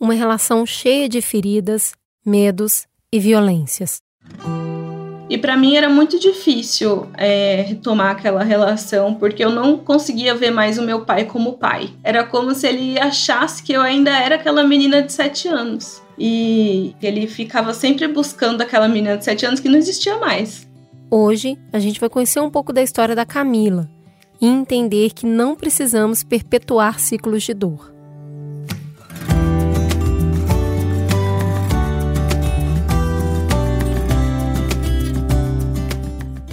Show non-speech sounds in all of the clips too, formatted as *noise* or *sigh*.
uma relação cheia de feridas, medos e violências. E para mim era muito difícil é, retomar aquela relação, porque eu não conseguia ver mais o meu pai como pai. Era como se ele achasse que eu ainda era aquela menina de sete anos. E ele ficava sempre buscando aquela menina de sete anos que não existia mais. Hoje a gente vai conhecer um pouco da história da Camila e entender que não precisamos perpetuar ciclos de dor.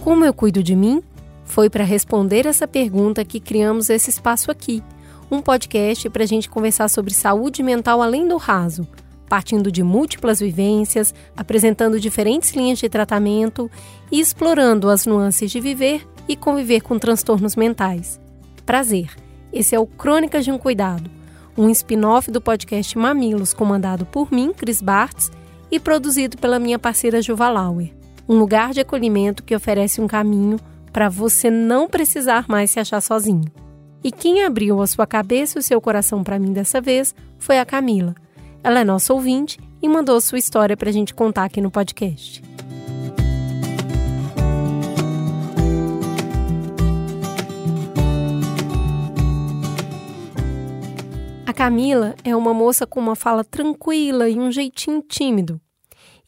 Como eu cuido de mim? Foi para responder essa pergunta que criamos esse espaço aqui, um podcast para a gente conversar sobre saúde mental além do raso, partindo de múltiplas vivências, apresentando diferentes linhas de tratamento e explorando as nuances de viver e conviver com transtornos mentais. Prazer! Esse é o Crônicas de um Cuidado, um spin-off do podcast Mamilos, comandado por mim, Cris Bartz, e produzido pela minha parceira Juva Lauer um lugar de acolhimento que oferece um caminho para você não precisar mais se achar sozinho. E quem abriu a sua cabeça e o seu coração para mim dessa vez foi a Camila. Ela é nossa ouvinte e mandou sua história para a gente contar aqui no podcast. A Camila é uma moça com uma fala tranquila e um jeitinho tímido,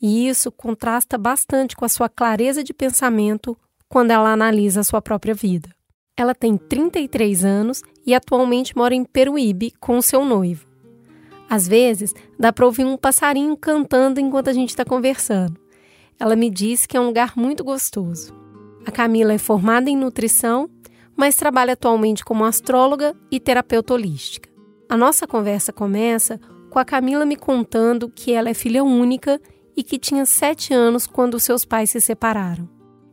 e isso contrasta bastante com a sua clareza de pensamento quando ela analisa a sua própria vida. Ela tem 33 anos e atualmente mora em Peruíbe com seu noivo. Às vezes, dá para ouvir um passarinho cantando enquanto a gente está conversando. Ela me disse que é um lugar muito gostoso. A Camila é formada em nutrição, mas trabalha atualmente como astróloga e terapeuta holística. A nossa conversa começa com a Camila me contando que ela é filha única e que tinha sete anos quando seus pais se separaram.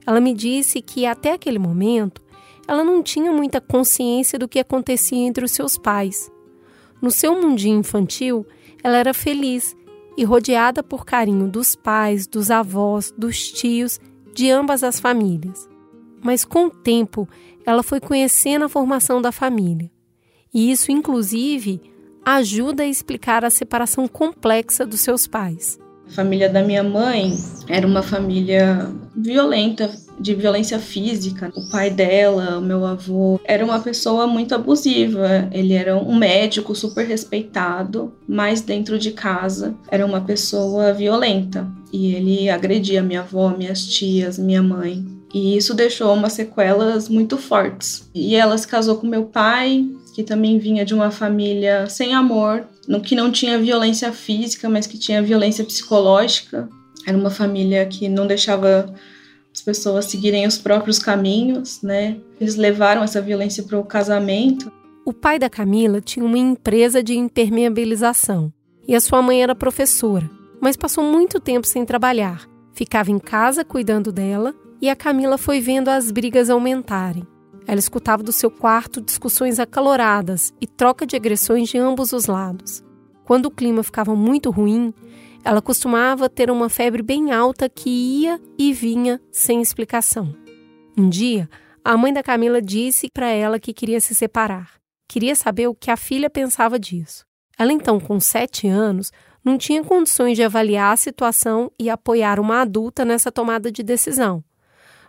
Ela me disse que até aquele momento ela não tinha muita consciência do que acontecia entre os seus pais. No seu mundinho infantil, ela era feliz e rodeada por carinho dos pais, dos avós, dos tios, de ambas as famílias. Mas com o tempo, ela foi conhecendo a formação da família. E isso, inclusive, ajuda a explicar a separação complexa dos seus pais. A família da minha mãe era uma família violenta, de violência física. O pai dela, o meu avô, era uma pessoa muito abusiva. Ele era um médico super respeitado, mas dentro de casa era uma pessoa violenta. E ele agredia minha avó, minhas tias, minha mãe. E isso deixou umas sequelas muito fortes. E ela se casou com meu pai, que também vinha de uma família sem amor, que não tinha violência física, mas que tinha violência psicológica. Era uma família que não deixava as pessoas seguirem os próprios caminhos, né? Eles levaram essa violência para o casamento. O pai da Camila tinha uma empresa de impermeabilização e a sua mãe era professora, mas passou muito tempo sem trabalhar. Ficava em casa cuidando dela e a Camila foi vendo as brigas aumentarem. Ela escutava do seu quarto discussões acaloradas e troca de agressões de ambos os lados. Quando o clima ficava muito ruim, ela costumava ter uma febre bem alta que ia e vinha sem explicação. Um dia, a mãe da Camila disse para ela que queria se separar. Queria saber o que a filha pensava disso. Ela, então, com sete anos, não tinha condições de avaliar a situação e apoiar uma adulta nessa tomada de decisão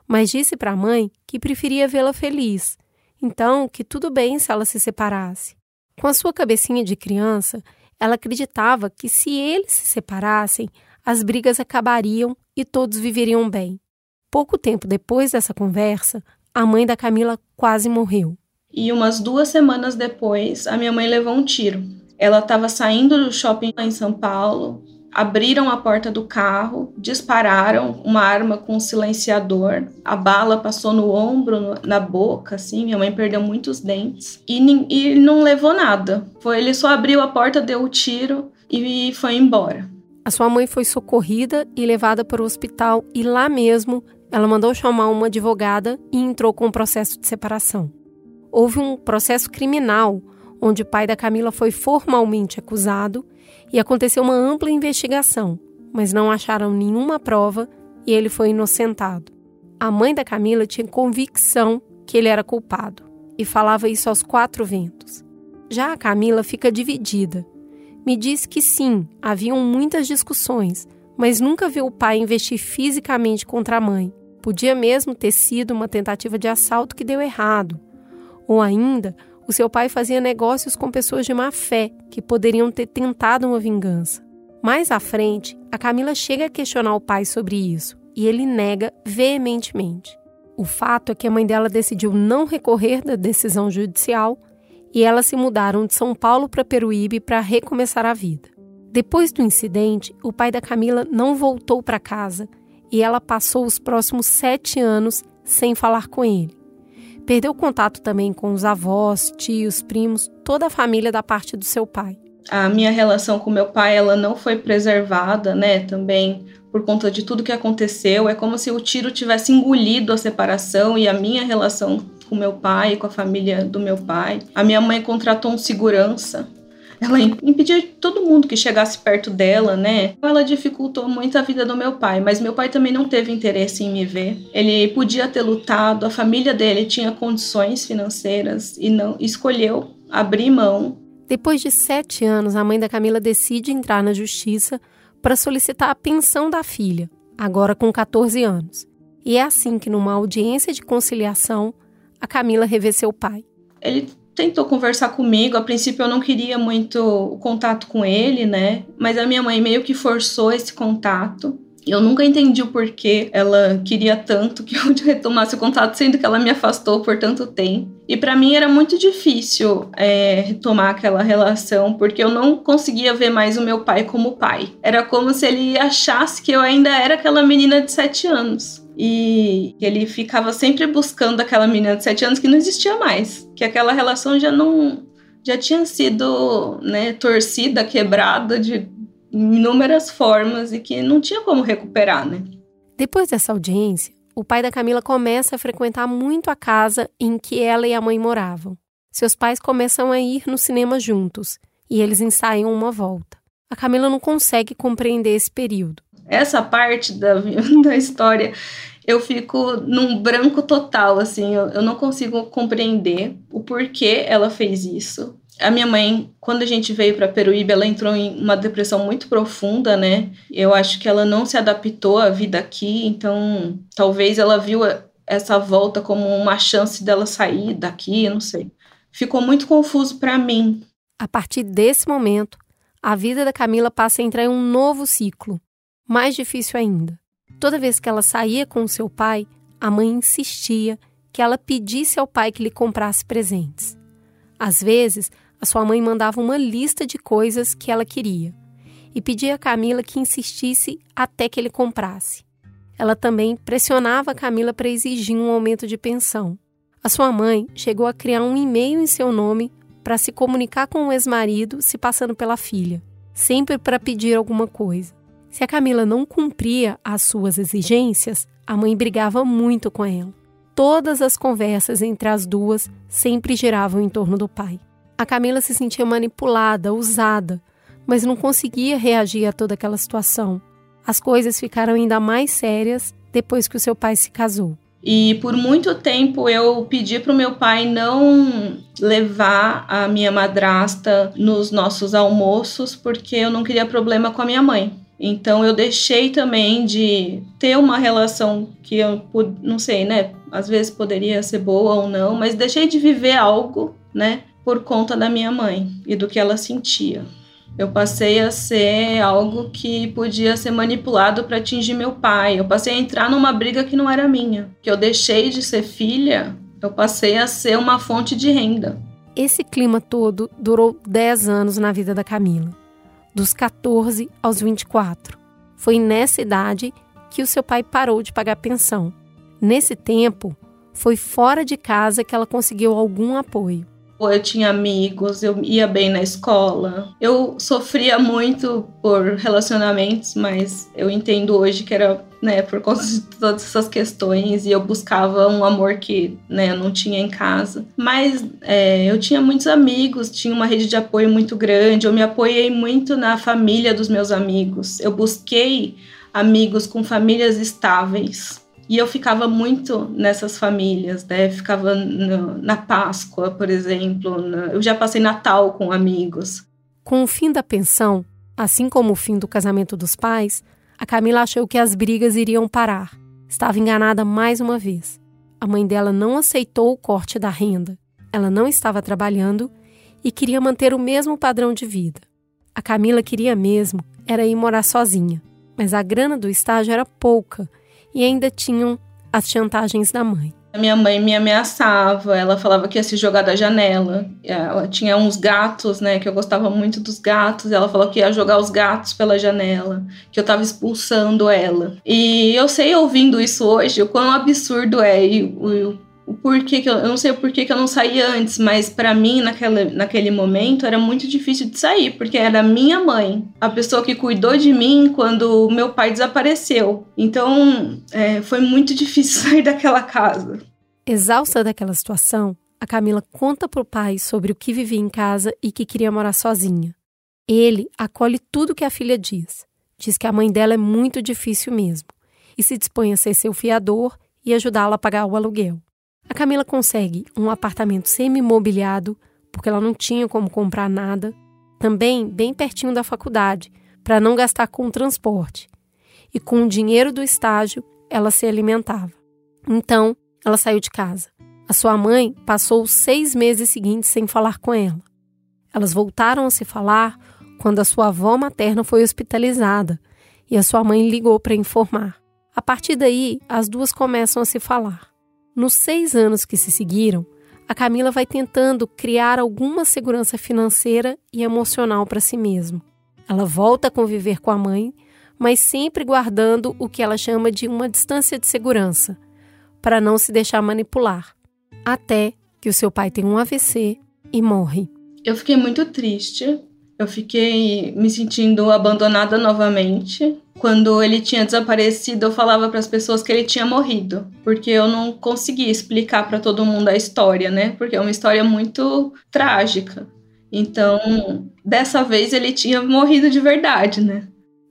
mas disse para a mãe que preferia vê-la feliz, então que tudo bem se ela se separasse. Com a sua cabecinha de criança, ela acreditava que se eles se separassem, as brigas acabariam e todos viveriam bem. Pouco tempo depois dessa conversa, a mãe da Camila quase morreu. E umas duas semanas depois, a minha mãe levou um tiro. Ela estava saindo do shopping em São Paulo, abriram a porta do carro, dispararam uma arma com um silenciador. A bala passou no ombro, na boca, assim. Minha mãe perdeu muitos dentes e, e não levou nada. Foi ele só abriu a porta, deu o tiro e foi embora. A sua mãe foi socorrida e levada para o hospital e lá mesmo ela mandou chamar uma advogada e entrou com o um processo de separação. Houve um processo criminal onde o pai da Camila foi formalmente acusado e aconteceu uma ampla investigação, mas não acharam nenhuma prova e ele foi inocentado. A mãe da Camila tinha convicção que ele era culpado e falava isso aos quatro ventos. Já a Camila fica dividida. Me disse que sim, haviam muitas discussões, mas nunca viu o pai investir fisicamente contra a mãe. Podia mesmo ter sido uma tentativa de assalto que deu errado. Ou ainda, o seu pai fazia negócios com pessoas de má fé que poderiam ter tentado uma vingança. Mais à frente, a Camila chega a questionar o pai sobre isso e ele nega veementemente. O fato é que a mãe dela decidiu não recorrer da decisão judicial e elas se mudaram de São Paulo para Peruíbe para recomeçar a vida. Depois do incidente, o pai da Camila não voltou para casa e ela passou os próximos sete anos sem falar com ele. Perdeu contato também com os avós, tios, primos, toda a família da parte do seu pai. A minha relação com meu pai, ela não foi preservada, né? Também por conta de tudo que aconteceu. É como se o tiro tivesse engolido a separação e a minha relação com meu pai, com a família do meu pai. A minha mãe contratou um segurança. Ela impedia todo mundo que chegasse perto dela, né? Ela dificultou muito a vida do meu pai, mas meu pai também não teve interesse em me ver. Ele podia ter lutado, a família dele tinha condições financeiras e não escolheu abrir mão. Depois de sete anos, a mãe da Camila decide entrar na justiça para solicitar a pensão da filha, agora com 14 anos. E é assim que, numa audiência de conciliação, a Camila revê seu pai. Ele tentou conversar comigo. A princípio eu não queria muito o contato com ele, né? Mas a minha mãe meio que forçou esse contato. Eu nunca entendi o porquê ela queria tanto que eu *laughs* retomasse o contato, sendo que ela me afastou por tanto tempo. E para mim era muito difícil é, retomar aquela relação, porque eu não conseguia ver mais o meu pai como pai. Era como se ele achasse que eu ainda era aquela menina de sete anos. E ele ficava sempre buscando aquela menina de sete anos que não existia mais, que aquela relação já não já tinha sido né, torcida, quebrada de inúmeras formas e que não tinha como recuperar, né? Depois dessa audiência, o pai da Camila começa a frequentar muito a casa em que ela e a mãe moravam. Seus pais começam a ir no cinema juntos e eles ensaiam uma volta. A Camila não consegue compreender esse período. Essa parte da, *laughs* da história eu fico num branco total, assim, eu, eu não consigo compreender o porquê ela fez isso a minha mãe, quando a gente veio para Peruíbe, ela entrou em uma depressão muito profunda, né? Eu acho que ela não se adaptou à vida aqui, então talvez ela viu essa volta como uma chance dela sair daqui, não sei. Ficou muito confuso para mim. A partir desse momento, a vida da Camila passa a entrar em um novo ciclo, mais difícil ainda. Toda vez que ela saía com seu pai, a mãe insistia que ela pedisse ao pai que lhe comprasse presentes. Às vezes, a sua mãe mandava uma lista de coisas que ela queria e pedia a Camila que insistisse até que ele comprasse. Ela também pressionava a Camila para exigir um aumento de pensão. A sua mãe chegou a criar um e-mail em seu nome para se comunicar com o ex-marido, se passando pela filha, sempre para pedir alguma coisa. Se a Camila não cumpria as suas exigências, a mãe brigava muito com ela. Todas as conversas entre as duas sempre giravam em torno do pai. A Camila se sentia manipulada, usada, mas não conseguia reagir a toda aquela situação. As coisas ficaram ainda mais sérias depois que o seu pai se casou. E por muito tempo eu pedi para o meu pai não levar a minha madrasta nos nossos almoços, porque eu não queria problema com a minha mãe. Então eu deixei também de ter uma relação que eu não sei, né? Às vezes poderia ser boa ou não, mas deixei de viver algo, né? por conta da minha mãe e do que ela sentia. Eu passei a ser algo que podia ser manipulado para atingir meu pai. Eu passei a entrar numa briga que não era minha. Que eu deixei de ser filha, eu passei a ser uma fonte de renda. Esse clima todo durou 10 anos na vida da Camila, dos 14 aos 24. Foi nessa idade que o seu pai parou de pagar pensão. Nesse tempo, foi fora de casa que ela conseguiu algum apoio eu tinha amigos, eu ia bem na escola. Eu sofria muito por relacionamentos, mas eu entendo hoje que era, né, por conta de todas essas questões e eu buscava um amor que, né, eu não tinha em casa. Mas é, eu tinha muitos amigos, tinha uma rede de apoio muito grande, eu me apoiei muito na família dos meus amigos. Eu busquei amigos com famílias estáveis e eu ficava muito nessas famílias, né? Ficava no, na Páscoa, por exemplo. Eu já passei Natal com amigos. Com o fim da pensão, assim como o fim do casamento dos pais, a Camila achou que as brigas iriam parar. Estava enganada mais uma vez. A mãe dela não aceitou o corte da renda. Ela não estava trabalhando e queria manter o mesmo padrão de vida. A Camila queria mesmo era ir morar sozinha, mas a grana do estágio era pouca e ainda tinham as chantagens da mãe. A minha mãe me ameaçava, ela falava que ia se jogar da janela. Ela tinha uns gatos, né, que eu gostava muito dos gatos. Ela falou que ia jogar os gatos pela janela, que eu tava expulsando ela. E eu sei ouvindo isso hoje, o quão absurdo é e o, o porquê que eu, eu não sei o porquê que eu não saí antes, mas para mim naquela, naquele momento era muito difícil de sair, porque era minha mãe, a pessoa que cuidou de mim quando meu pai desapareceu. Então é, foi muito difícil *laughs* sair daquela casa. Exausta daquela situação, a Camila conta pro pai sobre o que vivia em casa e que queria morar sozinha. Ele acolhe tudo que a filha diz. Diz que a mãe dela é muito difícil mesmo e se dispõe a ser seu fiador e ajudá-la a pagar o aluguel. A Camila consegue um apartamento semi-mobiliado, porque ela não tinha como comprar nada, também bem pertinho da faculdade, para não gastar com o transporte. E com o dinheiro do estágio, ela se alimentava. Então, ela saiu de casa. A sua mãe passou os seis meses seguintes sem falar com ela. Elas voltaram a se falar quando a sua avó materna foi hospitalizada e a sua mãe ligou para informar. A partir daí, as duas começam a se falar. Nos seis anos que se seguiram, a Camila vai tentando criar alguma segurança financeira e emocional para si mesma. Ela volta a conviver com a mãe, mas sempre guardando o que ela chama de uma distância de segurança, para não se deixar manipular, até que o seu pai tem um AVC e morre. Eu fiquei muito triste, eu fiquei me sentindo abandonada novamente. Quando ele tinha desaparecido, eu falava para as pessoas que ele tinha morrido, porque eu não conseguia explicar para todo mundo a história, né? Porque é uma história muito trágica. Então, dessa vez ele tinha morrido de verdade, né?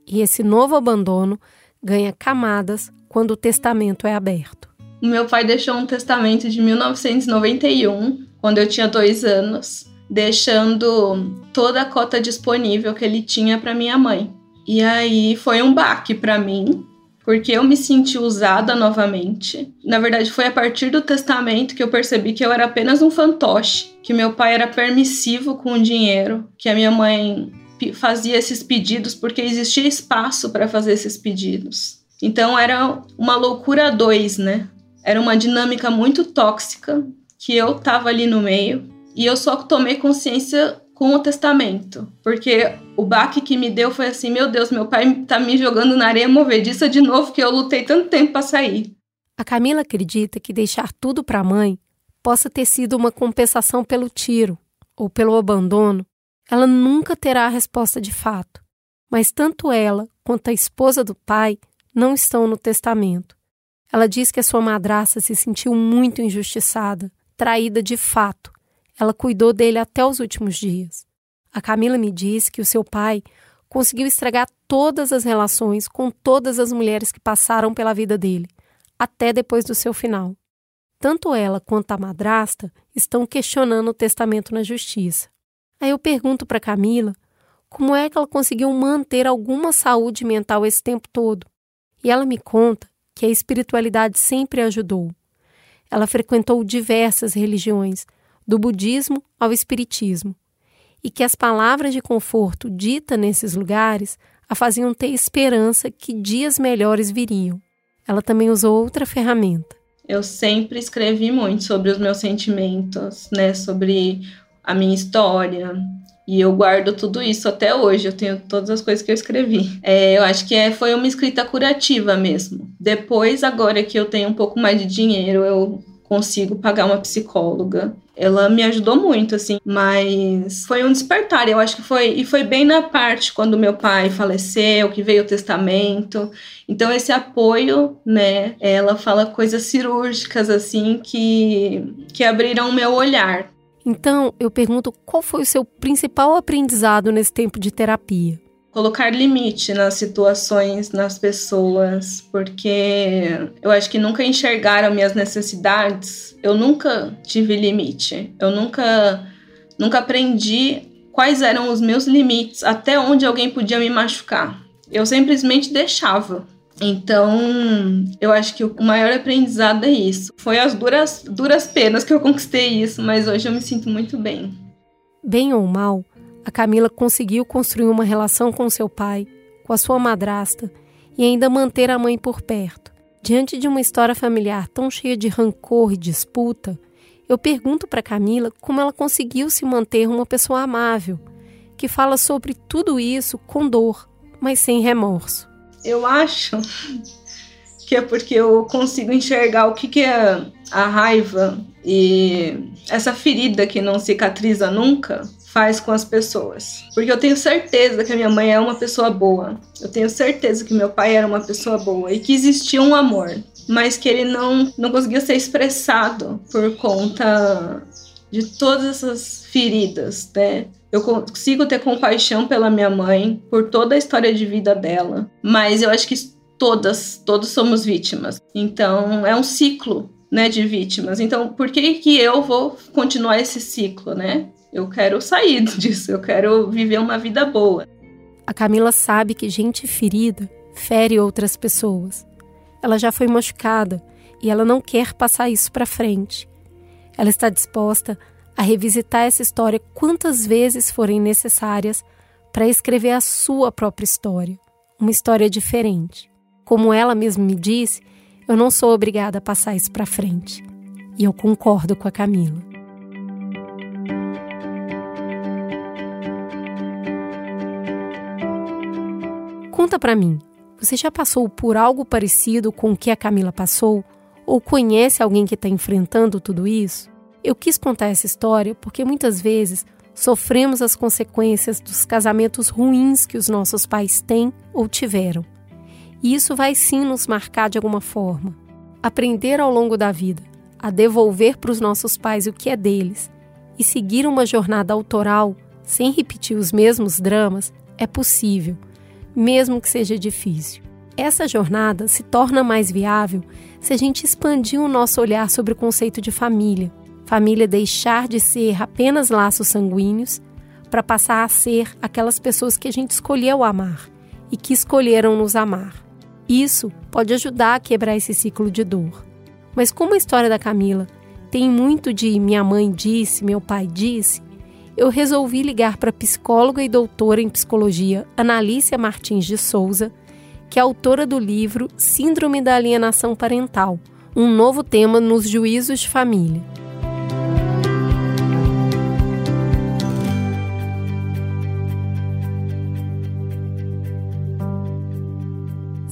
E esse novo abandono ganha camadas quando o testamento é aberto. O meu pai deixou um testamento de 1991, quando eu tinha dois anos deixando toda a cota disponível que ele tinha para minha mãe. E aí foi um baque para mim, porque eu me senti usada novamente. Na verdade, foi a partir do testamento que eu percebi que eu era apenas um fantoche, que meu pai era permissivo com o dinheiro, que a minha mãe fazia esses pedidos porque existia espaço para fazer esses pedidos. Então era uma loucura dois, né? Era uma dinâmica muito tóxica que eu tava ali no meio e eu só tomei consciência com o testamento, porque o baque que me deu foi assim: meu Deus, meu pai tá me jogando na areia movediça de novo que eu lutei tanto tempo para sair. A Camila acredita que deixar tudo para a mãe possa ter sido uma compensação pelo tiro ou pelo abandono. Ela nunca terá a resposta de fato, mas tanto ela quanto a esposa do pai não estão no testamento. Ela diz que a sua madraça se sentiu muito injustiçada, traída de fato ela cuidou dele até os últimos dias. A Camila me disse que o seu pai conseguiu estragar todas as relações com todas as mulheres que passaram pela vida dele, até depois do seu final. Tanto ela quanto a madrasta estão questionando o testamento na justiça. Aí eu pergunto para Camila como é que ela conseguiu manter alguma saúde mental esse tempo todo. E ela me conta que a espiritualidade sempre ajudou. Ela frequentou diversas religiões, do budismo ao espiritismo, e que as palavras de conforto ditas nesses lugares a faziam ter esperança que dias melhores viriam. Ela também usou outra ferramenta. Eu sempre escrevi muito sobre os meus sentimentos, né, sobre a minha história, e eu guardo tudo isso até hoje. Eu tenho todas as coisas que eu escrevi. É, eu acho que é, foi uma escrita curativa mesmo. Depois, agora que eu tenho um pouco mais de dinheiro, eu consigo pagar uma psicóloga. Ela me ajudou muito, assim, mas foi um despertar. Eu acho que foi, e foi bem na parte quando meu pai faleceu, que veio o testamento. Então, esse apoio, né, ela fala coisas cirúrgicas, assim, que, que abriram o meu olhar. Então, eu pergunto qual foi o seu principal aprendizado nesse tempo de terapia? Colocar limite nas situações, nas pessoas, porque eu acho que nunca enxergaram minhas necessidades. Eu nunca tive limite. Eu nunca nunca aprendi quais eram os meus limites, até onde alguém podia me machucar. Eu simplesmente deixava. Então, eu acho que o maior aprendizado é isso. Foi as duras, duras penas que eu conquistei isso, mas hoje eu me sinto muito bem. Bem ou mal, a Camila conseguiu construir uma relação com seu pai, com a sua madrasta e ainda manter a mãe por perto. Diante de uma história familiar tão cheia de rancor e disputa, eu pergunto para Camila como ela conseguiu se manter uma pessoa amável, que fala sobre tudo isso com dor, mas sem remorso. Eu acho que é porque eu consigo enxergar o que, que é a raiva e essa ferida que não cicatriza nunca faz com as pessoas. Porque eu tenho certeza que a minha mãe é uma pessoa boa. Eu tenho certeza que meu pai era uma pessoa boa e que existia um amor, mas que ele não, não conseguia ser expressado por conta de todas essas feridas, né? Eu consigo ter compaixão pela minha mãe, por toda a história de vida dela, mas eu acho que todas, todos somos vítimas. Então é um ciclo, né, de vítimas. Então, por que que eu vou continuar esse ciclo, né? Eu quero sair *laughs* disso, eu quero viver uma vida boa. A Camila sabe que gente ferida fere outras pessoas. Ela já foi machucada e ela não quer passar isso para frente. Ela está disposta a revisitar essa história quantas vezes forem necessárias para escrever a sua própria história, uma história diferente. Como ela mesma me disse, eu não sou obrigada a passar isso para frente. E eu concordo com a Camila. Conta para mim, você já passou por algo parecido com o que a Camila passou? Ou conhece alguém que está enfrentando tudo isso? Eu quis contar essa história porque muitas vezes sofremos as consequências dos casamentos ruins que os nossos pais têm ou tiveram. E isso vai sim nos marcar de alguma forma. Aprender ao longo da vida a devolver para os nossos pais o que é deles e seguir uma jornada autoral sem repetir os mesmos dramas é possível, mesmo que seja difícil. Essa jornada se torna mais viável se a gente expandir o nosso olhar sobre o conceito de família família deixar de ser apenas laços sanguíneos para passar a ser aquelas pessoas que a gente escolheu amar e que escolheram nos amar. Isso pode ajudar a quebrar esse ciclo de dor. Mas como a história da Camila tem muito de minha mãe disse, meu pai disse, eu resolvi ligar para a psicóloga e doutora em psicologia Analícia Martins de Souza, que é autora do livro Síndrome da Alienação Parental, um novo tema nos juízos de família.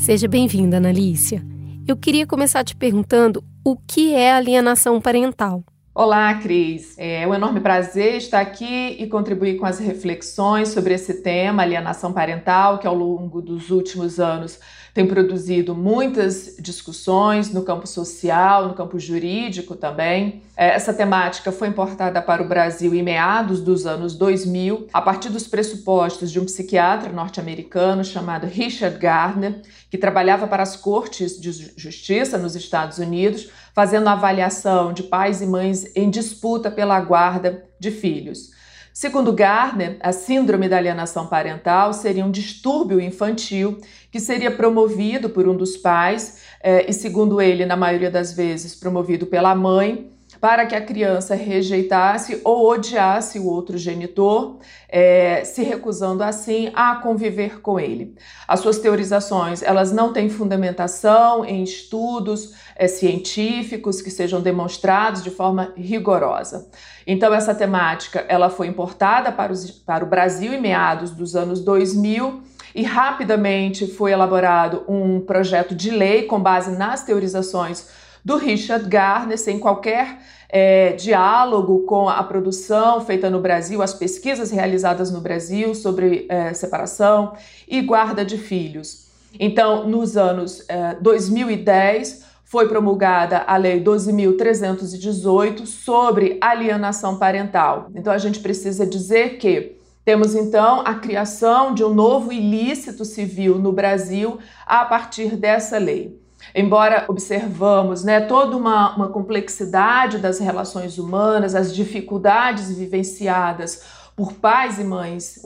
Seja bem-vinda, Analícia. Eu queria começar te perguntando o que é alienação parental. Olá, Cris. É um enorme prazer estar aqui e contribuir com as reflexões sobre esse tema, alienação parental, que ao longo dos últimos anos tem produzido muitas discussões no campo social, no campo jurídico também. É, essa temática foi importada para o Brasil em meados dos anos 2000, a partir dos pressupostos de um psiquiatra norte-americano chamado Richard Gardner, que trabalhava para as cortes de justiça nos Estados Unidos, fazendo avaliação de pais e mães em disputa pela guarda de filhos. Segundo Gardner, a síndrome da alienação parental seria um distúrbio infantil que seria promovido por um dos pais, eh, e segundo ele, na maioria das vezes, promovido pela mãe, para que a criança rejeitasse ou odiasse o outro genitor, é, se recusando assim a conviver com ele. As suas teorizações elas não têm fundamentação em estudos é, científicos que sejam demonstrados de forma rigorosa. Então essa temática ela foi importada para, os, para o Brasil em meados dos anos 2000 e rapidamente foi elaborado um projeto de lei com base nas teorizações do Richard Gardner, sem qualquer é, diálogo com a produção feita no Brasil, as pesquisas realizadas no Brasil sobre é, separação e guarda de filhos. Então, nos anos é, 2010, foi promulgada a Lei 12.318 sobre alienação parental. Então, a gente precisa dizer que temos então a criação de um novo ilícito civil no Brasil a partir dessa lei. Embora observamos né, toda uma, uma complexidade das relações humanas, as dificuldades vivenciadas por pais e mães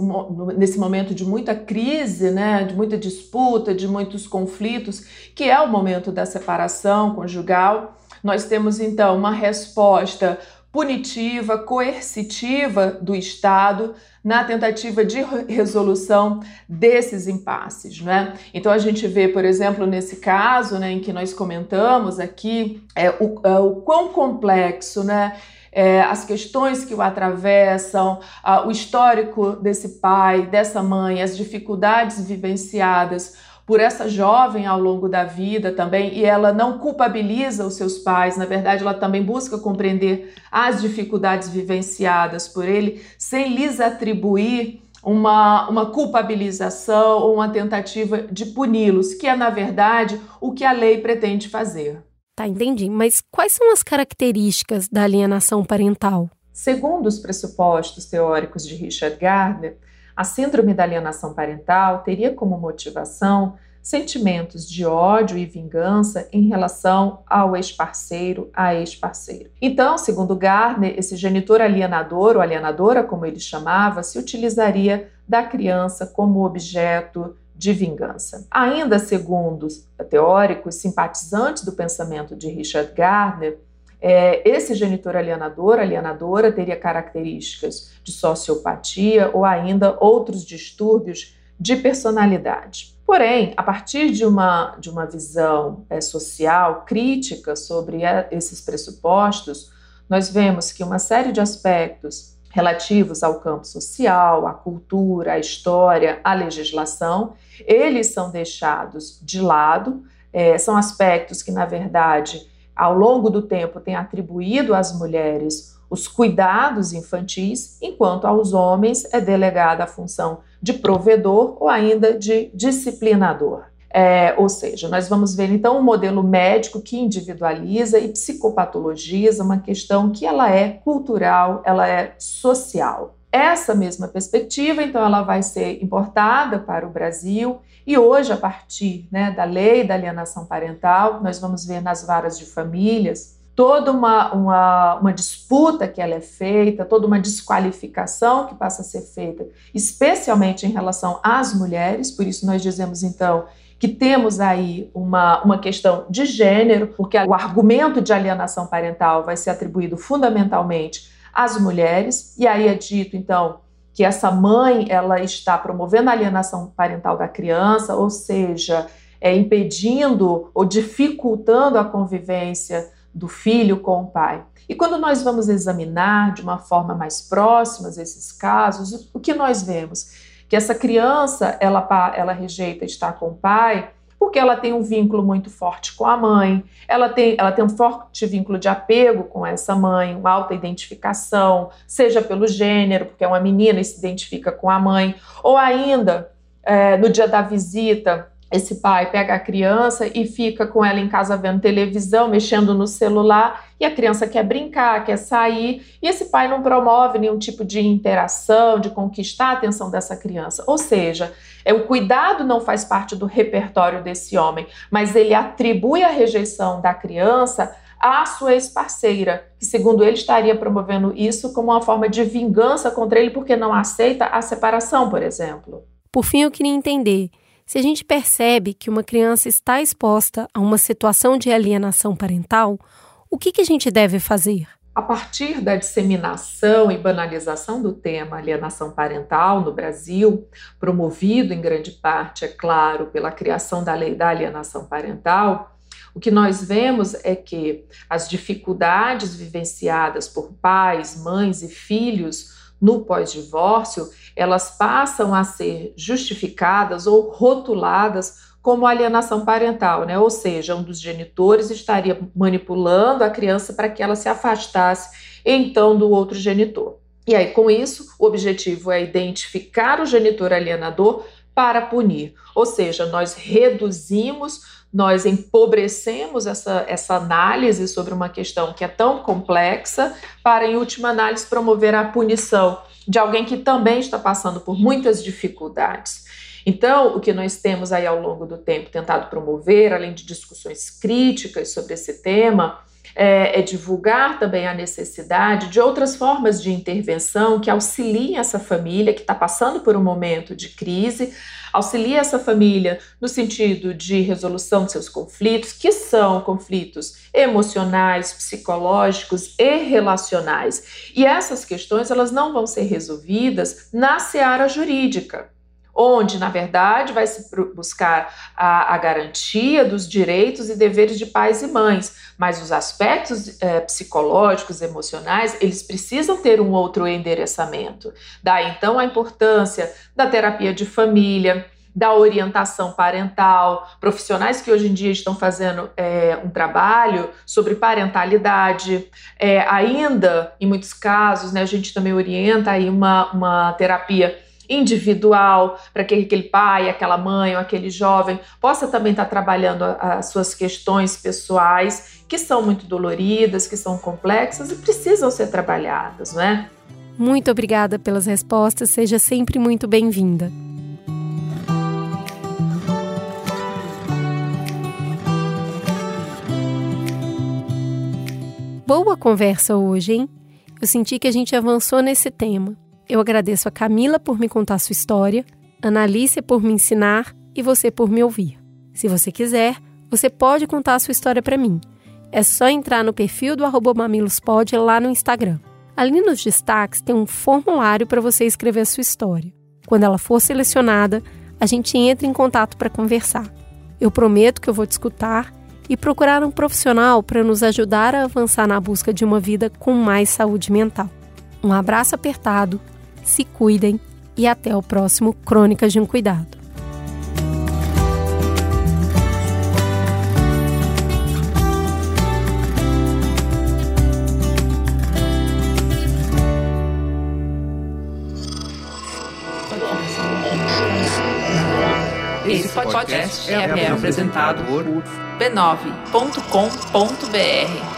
nesse momento de muita crise, né, de muita disputa, de muitos conflitos, que é o momento da separação conjugal. Nós temos então uma resposta punitiva, coercitiva do Estado na tentativa de resolução desses impasses, né? Então a gente vê, por exemplo, nesse caso, né, em que nós comentamos aqui, é, o, é, o quão complexo, né? É, as questões que o atravessam, o histórico desse pai, dessa mãe, as dificuldades vivenciadas por essa jovem ao longo da vida também, e ela não culpabiliza os seus pais, na verdade, ela também busca compreender as dificuldades vivenciadas por ele, sem lhes atribuir uma, uma culpabilização ou uma tentativa de puni-los, que é, na verdade, o que a lei pretende fazer. Tá, entendi. Mas quais são as características da alienação parental? Segundo os pressupostos teóricos de Richard Gardner, a síndrome da alienação parental teria como motivação sentimentos de ódio e vingança em relação ao ex-parceiro, à ex-parceira. Então, segundo Gardner, esse genitor alienador ou alienadora, como ele chamava, se utilizaria da criança como objeto de vingança. Ainda segundo teóricos simpatizantes do pensamento de Richard Gardner, é, esse genitor alienador, alienadora, teria características de sociopatia ou ainda outros distúrbios de personalidade. Porém, a partir de uma, de uma visão é, social crítica sobre é, esses pressupostos, nós vemos que uma série de aspectos relativos ao campo social, à cultura, à história, à legislação, eles são deixados de lado, é, são aspectos que, na verdade, ao longo do tempo, tem atribuído às mulheres os cuidados infantis, enquanto aos homens é delegada a função de provedor ou ainda de disciplinador. É, ou seja, nós vamos ver então um modelo médico que individualiza e psicopatologiza uma questão que ela é cultural, ela é social. Essa mesma perspectiva, então, ela vai ser importada para o Brasil e hoje, a partir né, da lei da alienação parental, nós vamos ver nas varas de famílias toda uma, uma, uma disputa que ela é feita, toda uma desqualificação que passa a ser feita, especialmente em relação às mulheres, por isso nós dizemos então que temos aí uma, uma questão de gênero, porque o argumento de alienação parental vai ser atribuído fundamentalmente às mulheres, e aí é dito, então, que essa mãe ela está promovendo a alienação parental da criança, ou seja, é impedindo ou dificultando a convivência do filho com o pai. E quando nós vamos examinar de uma forma mais próxima esses casos, o que nós vemos? Que essa criança ela, ela rejeita estar com o pai porque ela tem um vínculo muito forte com a mãe, ela tem, ela tem um forte vínculo de apego com essa mãe, uma alta identificação, seja pelo gênero, porque é uma menina e se identifica com a mãe, ou ainda é, no dia da visita, esse pai pega a criança e fica com ela em casa vendo televisão, mexendo no celular, e a criança quer brincar, quer sair, e esse pai não promove nenhum tipo de interação, de conquistar a atenção dessa criança. Ou seja, é o cuidado não faz parte do repertório desse homem, mas ele atribui a rejeição da criança à sua ex-parceira, que segundo ele estaria promovendo isso como uma forma de vingança contra ele porque não aceita a separação, por exemplo. Por fim, eu queria entender se a gente percebe que uma criança está exposta a uma situação de alienação parental, o que, que a gente deve fazer? A partir da disseminação e banalização do tema alienação parental no Brasil, promovido em grande parte, é claro, pela criação da lei da alienação parental, o que nós vemos é que as dificuldades vivenciadas por pais, mães e filhos no pós-divórcio, elas passam a ser justificadas ou rotuladas como alienação parental, né? Ou seja, um dos genitores estaria manipulando a criança para que ela se afastasse então do outro genitor. E aí, com isso, o objetivo é identificar o genitor alienador para punir. Ou seja, nós reduzimos, nós empobrecemos essa, essa análise sobre uma questão que é tão complexa, para, em última análise, promover a punição de alguém que também está passando por muitas dificuldades. Então, o que nós temos aí ao longo do tempo tentado promover, além de discussões críticas sobre esse tema, é, é, divulgar também a necessidade de outras formas de intervenção que auxiliem essa família que está passando por um momento de crise, auxilie essa família no sentido de resolução de seus conflitos, que são conflitos emocionais, psicológicos e relacionais. E essas questões elas não vão ser resolvidas na seara jurídica onde, na verdade, vai se buscar a, a, garantia dos direitos e deveres de pais e mães, mas os aspectos é, psicológicos, emocionais, eles precisam ter um outro endereçamento. Daí, então, a importância da terapia de família, da orientação parental, profissionais que hoje em dia estão fazendo é, um trabalho sobre parentalidade. É, ainda, em muitos casos, né, a gente também orienta aí uma, uma terapia individual, para que aquele pai, aquela mãe ou aquele jovem possa também estar trabalhando as suas questões pessoais, que são muito doloridas, que são complexas e precisam ser trabalhadas, não é? Muito obrigada pelas respostas, seja sempre muito bem-vinda. Boa conversa hoje, hein? Eu senti que a gente avançou nesse tema. Eu agradeço a Camila por me contar sua história, a Analícia por me ensinar e você por me ouvir. Se você quiser, você pode contar sua história para mim. É só entrar no perfil do arroba mamilospod lá no Instagram. Ali nos destaques tem um formulário para você escrever a sua história. Quando ela for selecionada, a gente entra em contato para conversar. Eu prometo que eu vou te escutar e procurar um profissional para nos ajudar a avançar na busca de uma vida com mais saúde mental. Um abraço apertado se cuidem e até o próximo Crônicas de um Cuidado. Esse podcast é, é apresentado por b9.com.br.